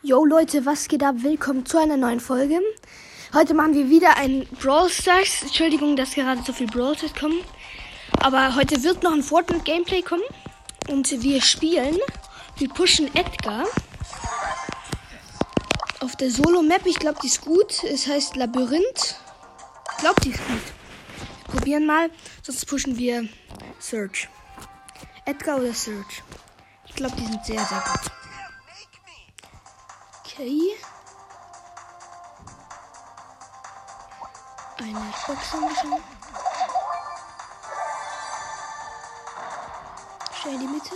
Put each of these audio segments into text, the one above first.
Yo Leute, was geht ab? Willkommen zu einer neuen Folge. Heute machen wir wieder ein Brawl Stars. Entschuldigung, dass gerade so viel Brawl Stars kommen. Aber heute wird noch ein Fortnite Gameplay kommen. Und wir spielen. Wir pushen Edgar. Auf der Solo-Map. Ich glaube, die ist gut. Es heißt Labyrinth. Ich glaube, die ist gut. Wir probieren mal. Sonst pushen wir Search. Edgar oder Search. Ich glaube, die sind sehr, sehr gut. Okay. Eine Box bisschen. Schnell die Mitte.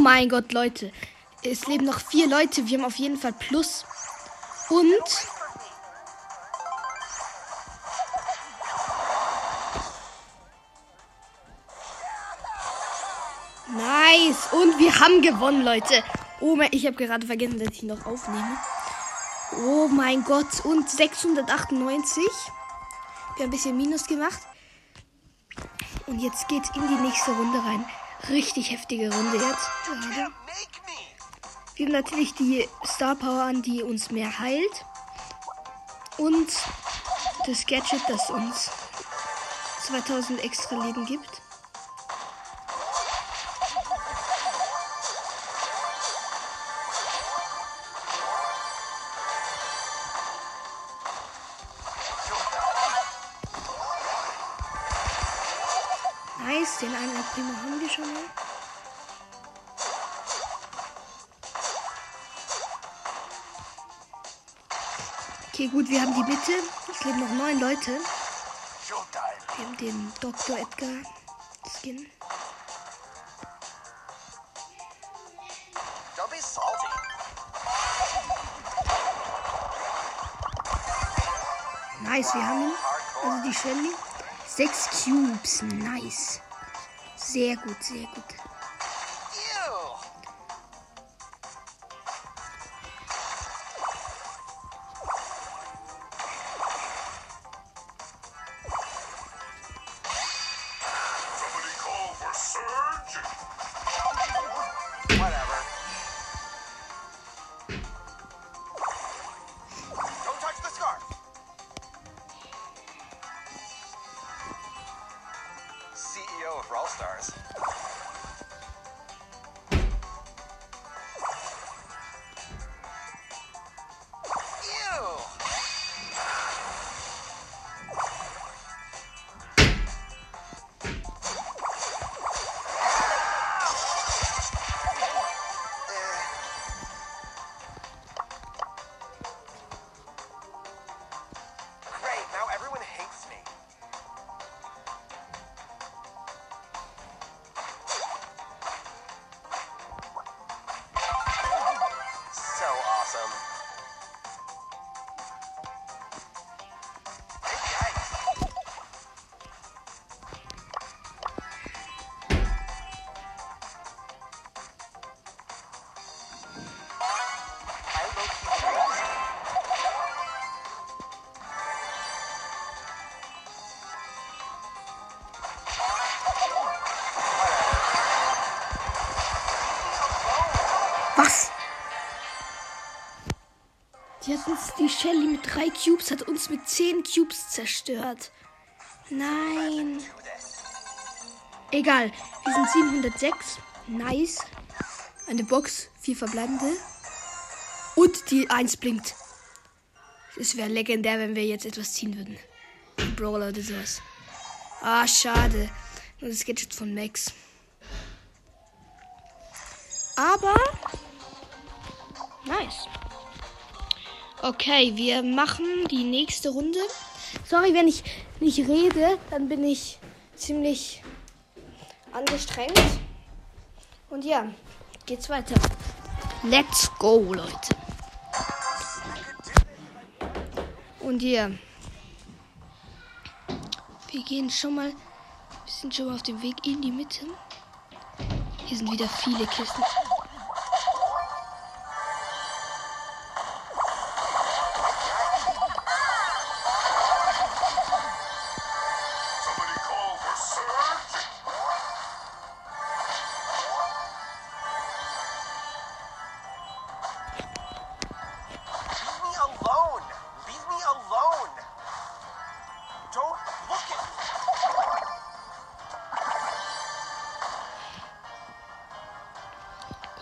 Mein Gott, Leute. Es leben noch vier Leute. Wir haben auf jeden Fall Plus. Und Nice. Und wir haben gewonnen, Leute. Oh mein, ich habe gerade vergessen, dass ich noch aufnehme. Oh mein Gott. Und 698. Wir haben ein bisschen Minus gemacht. Und jetzt geht's in die nächste Runde rein. Richtig heftige Runde jetzt. Gerade. Wir haben natürlich die Star Power an, die uns mehr heilt. Und das Gadget, das uns 2000 extra Leben gibt. Nice, den einen Primo haben wir schon mal. Okay, gut, wir haben die Mitte. Es leben noch neun Leute. Wir haben den Dr. Edgar Skin. Nice, wir haben ihn. Also die Shelly. Sechs Cubes. Nice. Sehr gut, sehr gut. Uns, die Shelly mit drei Cubes hat uns mit zehn Cubes zerstört. Nein. Egal, wir sind 706. Nice. Eine Box, vier verbleibende. Und die 1 blinkt. Es wäre legendär, wenn wir jetzt etwas ziehen würden. Brawler oder sowas. Ah, schade. Nur das Gadget von Max. Aber. Nice. Okay, wir machen die nächste Runde. Sorry, wenn ich nicht rede, dann bin ich ziemlich angestrengt. Und ja, geht's weiter. Let's go, Leute. Und ja. Wir gehen schon mal. Wir sind schon mal auf dem Weg in die Mitte. Hier sind wieder viele Kisten.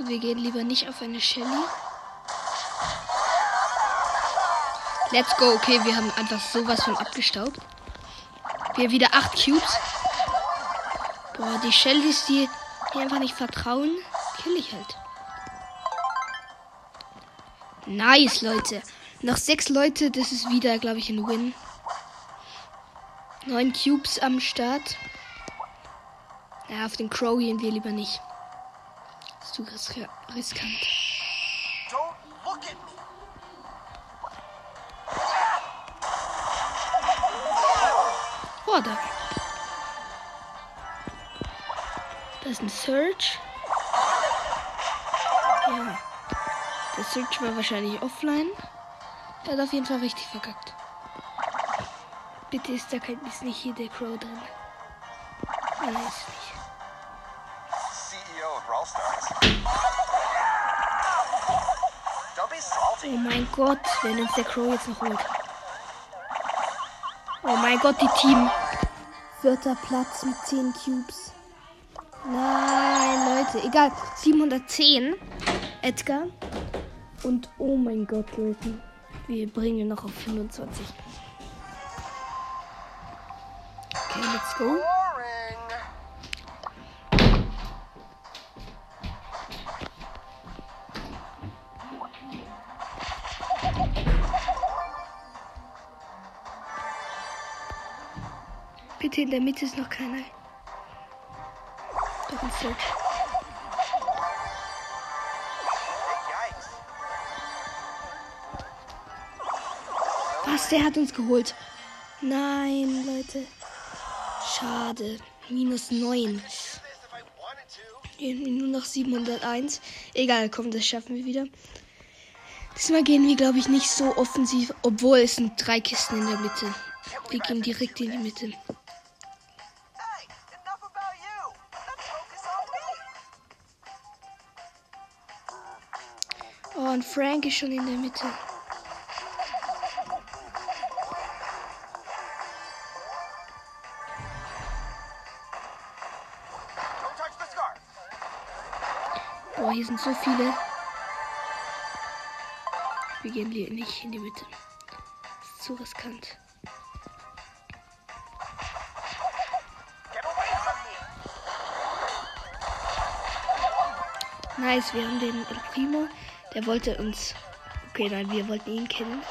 Wir gehen lieber nicht auf eine Shelly. Let's go. Okay, wir haben einfach sowas von abgestaubt. Wir wieder 8 Cubes. Boah, die Shellys, die, die einfach nicht vertrauen, kill ich halt. Nice, Leute. Noch sechs Leute, das ist wieder, glaube ich, ein Win. Neun Cubes am Start. Ja, auf den Crow gehen wir lieber nicht. Das ist zu ris riskant. Oh, da. Da ist ein Search. Ja. Der Search war wahrscheinlich offline. Der hat auf jeden Fall richtig verkackt. Bitte ist da kein, ist nicht hier der Crow drin. Nein, ist nicht. Oh mein Gott, wenn uns der Crow jetzt noch holt. Oh mein Gott, die Team. Vierter Platz mit 10 Cubes. Nein, Leute, egal. 710. Edgar. Und oh mein Gott, Leute. Wir bringen noch auf 25. Okay, let's go. Bitte in der Mitte ist noch keiner. Doch ein Search. Was, der hat uns geholt. Nein, Leute. Schade. Minus 9. This if I wanted to. Irgendwie Nur noch 701. Egal, komm, das schaffen wir wieder. Diesmal gehen wir, glaube ich, nicht so offensiv, obwohl es sind drei Kisten in der Mitte. Wir gehen direkt in die Mitte. Und Frank ist schon in der Mitte. Boah, hier sind so viele. Wir gehen hier nicht in die Mitte. Das ist zu riskant. Nice, wir haben den El Primo. Der wollte uns. Okay, nein, wir wollten ihn kennen.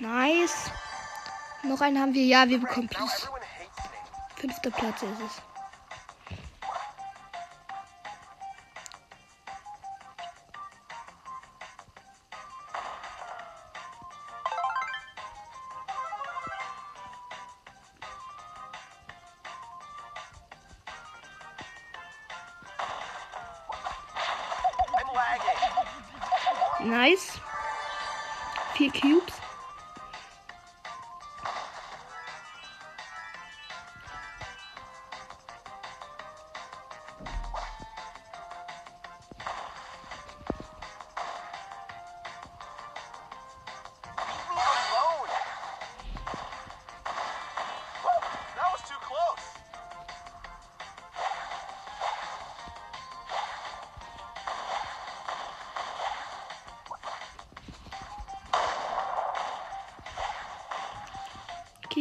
Nice. Noch einen haben wir. Ja, wir bekommen plus. Fünfter Platz ist es. Vier Cubes.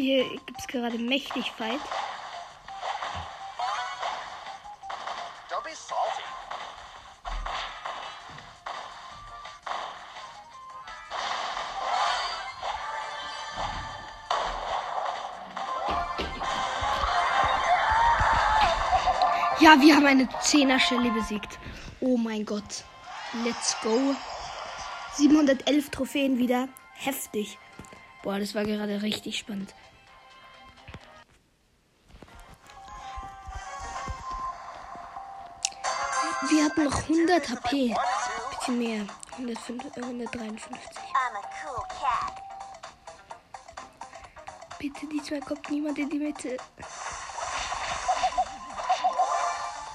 Hier gibt es gerade mächtig Fight. Ja, wir haben eine 10er Stelle besiegt. Oh mein Gott. Let's go. 711 Trophäen wieder. Heftig. Boah, das war gerade richtig spannend. 100 HP. Bisschen mehr. 105, äh, 153. I'm a cool cat. Bitte, diesmal kommt niemand in die Mitte.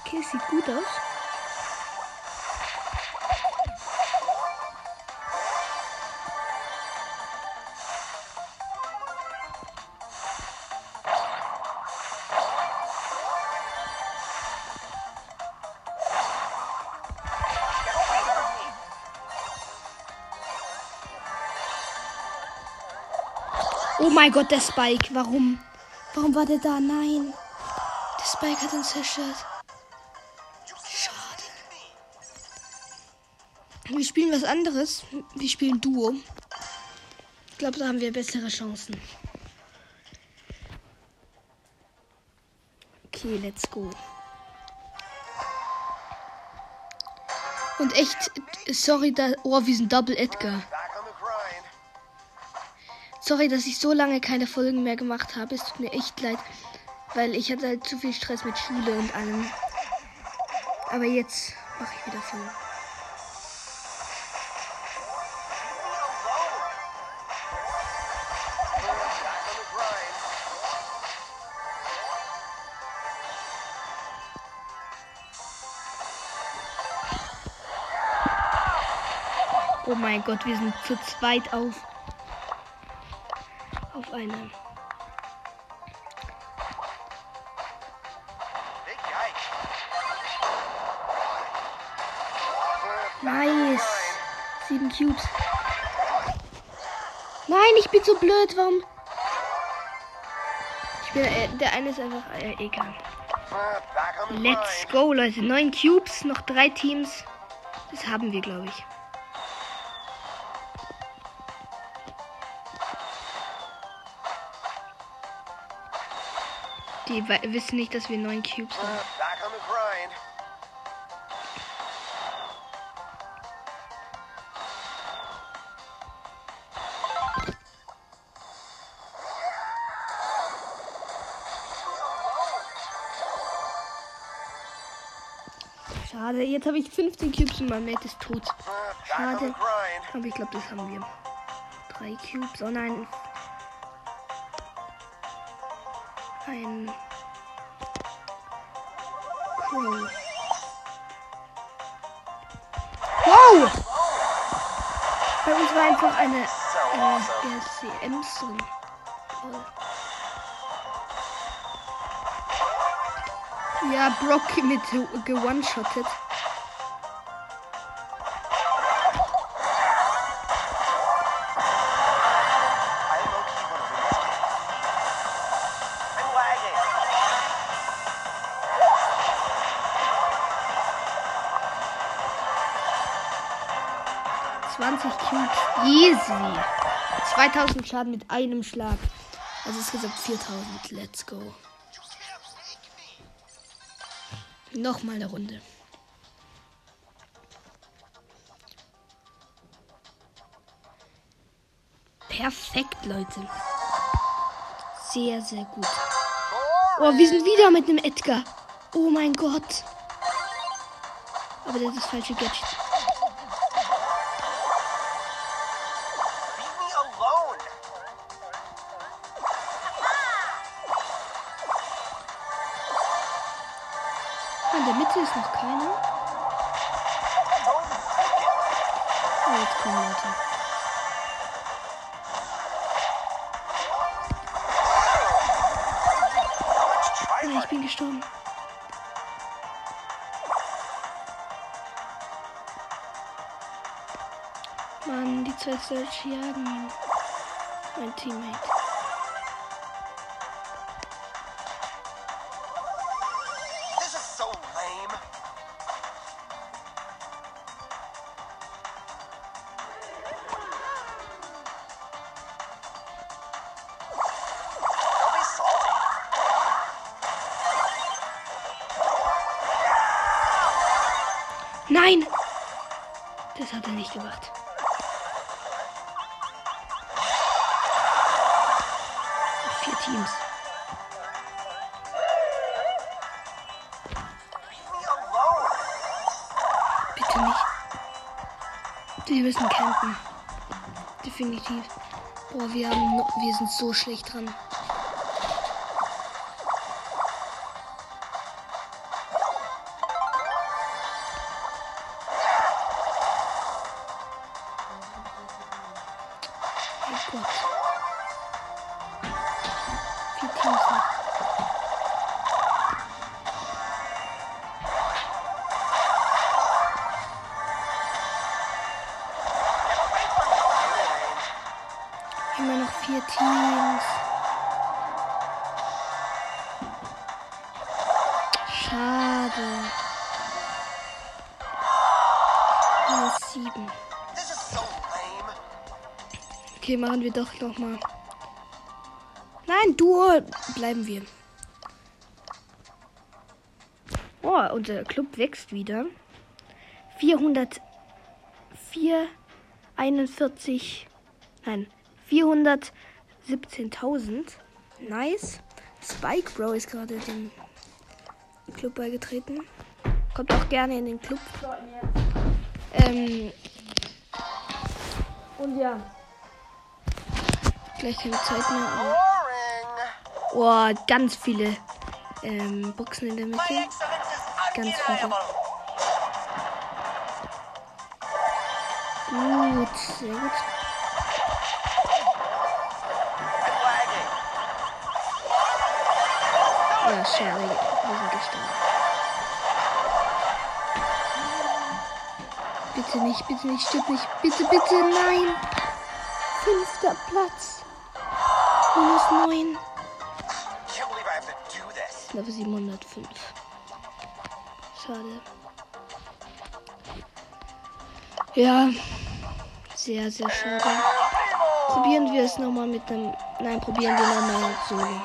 Okay, sieht gut aus. Mein Gott, der Spike. Warum? Warum war der da? Nein. Der Spike hat uns zerstört. Schade. Wir spielen was anderes. Wir spielen Duo. Ich glaube, da haben wir bessere Chancen. Okay, let's go. Und echt, sorry, da. Oh, wir sind Double Edgar. Sorry, dass ich so lange keine Folgen mehr gemacht habe. Es tut mir echt leid, weil ich hatte halt zu viel Stress mit Schule und allem. Aber jetzt mache ich wieder Folgen. Oh mein Gott, wir sind zu zweit auf. Yikes. Nice. Sieben Cubes. Nein, ich bin so blöd. Warum? Ich bin, äh, der eine ist einfach äh, egal. Let's go, Leute. Neun Cubes, noch drei Teams. Das haben wir, glaube ich. Die wissen nicht, dass wir neun Cubes haben. Schade, jetzt habe ich 15 Cubes und mein Mate ist tot. Schade. Aber ich glaube, das haben wir. Drei Cubes. Oh nein. Ein. Crow. Wow! Bei uns war einfach eine äh. RCMs. Ja, Brock mit gewone-shottet. Easy. 2000 Schaden mit einem Schlag. Also insgesamt 4000. Let's go. Nochmal eine Runde. Perfekt, Leute. Sehr, sehr gut. Oh, wir sind wieder mit einem Edgar. Oh mein Gott. Aber das ist das falsche Gadget. Mann, die zwei Search jagen. Mein Teammate. Teams. Bitte nicht. Wir müssen campen. Definitiv. Boah, wir, haben wir sind so schlecht dran. Okay, machen wir doch noch mal. Nein, Duo bleiben wir. Oh, unser Club wächst wieder. 404, 41, nein, 417.000. Nice. Spike Bro ist gerade dem Club beigetreten. Kommt auch gerne in den Club. Ähm, und ja. Gleich keine Zeit mehr. aber-. Oh, ganz viele ähm, Boxen in der Mitte. Ganz viele. Gut, sehr gut. Ja, schade. Wir sind gestorben. Bitte nicht, bitte nicht, stirb nicht. Bitte, bitte, nein. Fünfter Platz. Minus neun. Can't believe I have to do this. Level 705. Schade. Ja, sehr, sehr schade. Probieren wir es nochmal mit einem. Nein, probieren wir nochmal solo.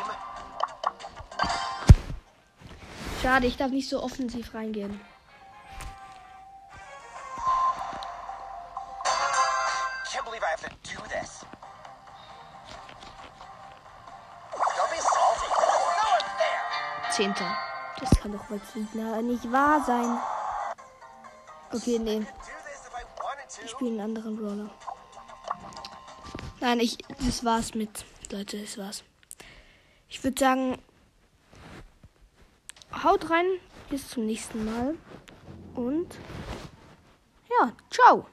Schade, ich darf nicht so offensiv reingehen. Zehnter. Das kann doch wohl na- nicht wahr sein. Okay, nee. Ich spiele einen anderen Brawler. Nein, ich. Das war's mit. Leute, das war's. Ich würde sagen. Haut rein. Bis zum nächsten Mal. Und. Ja, ciao.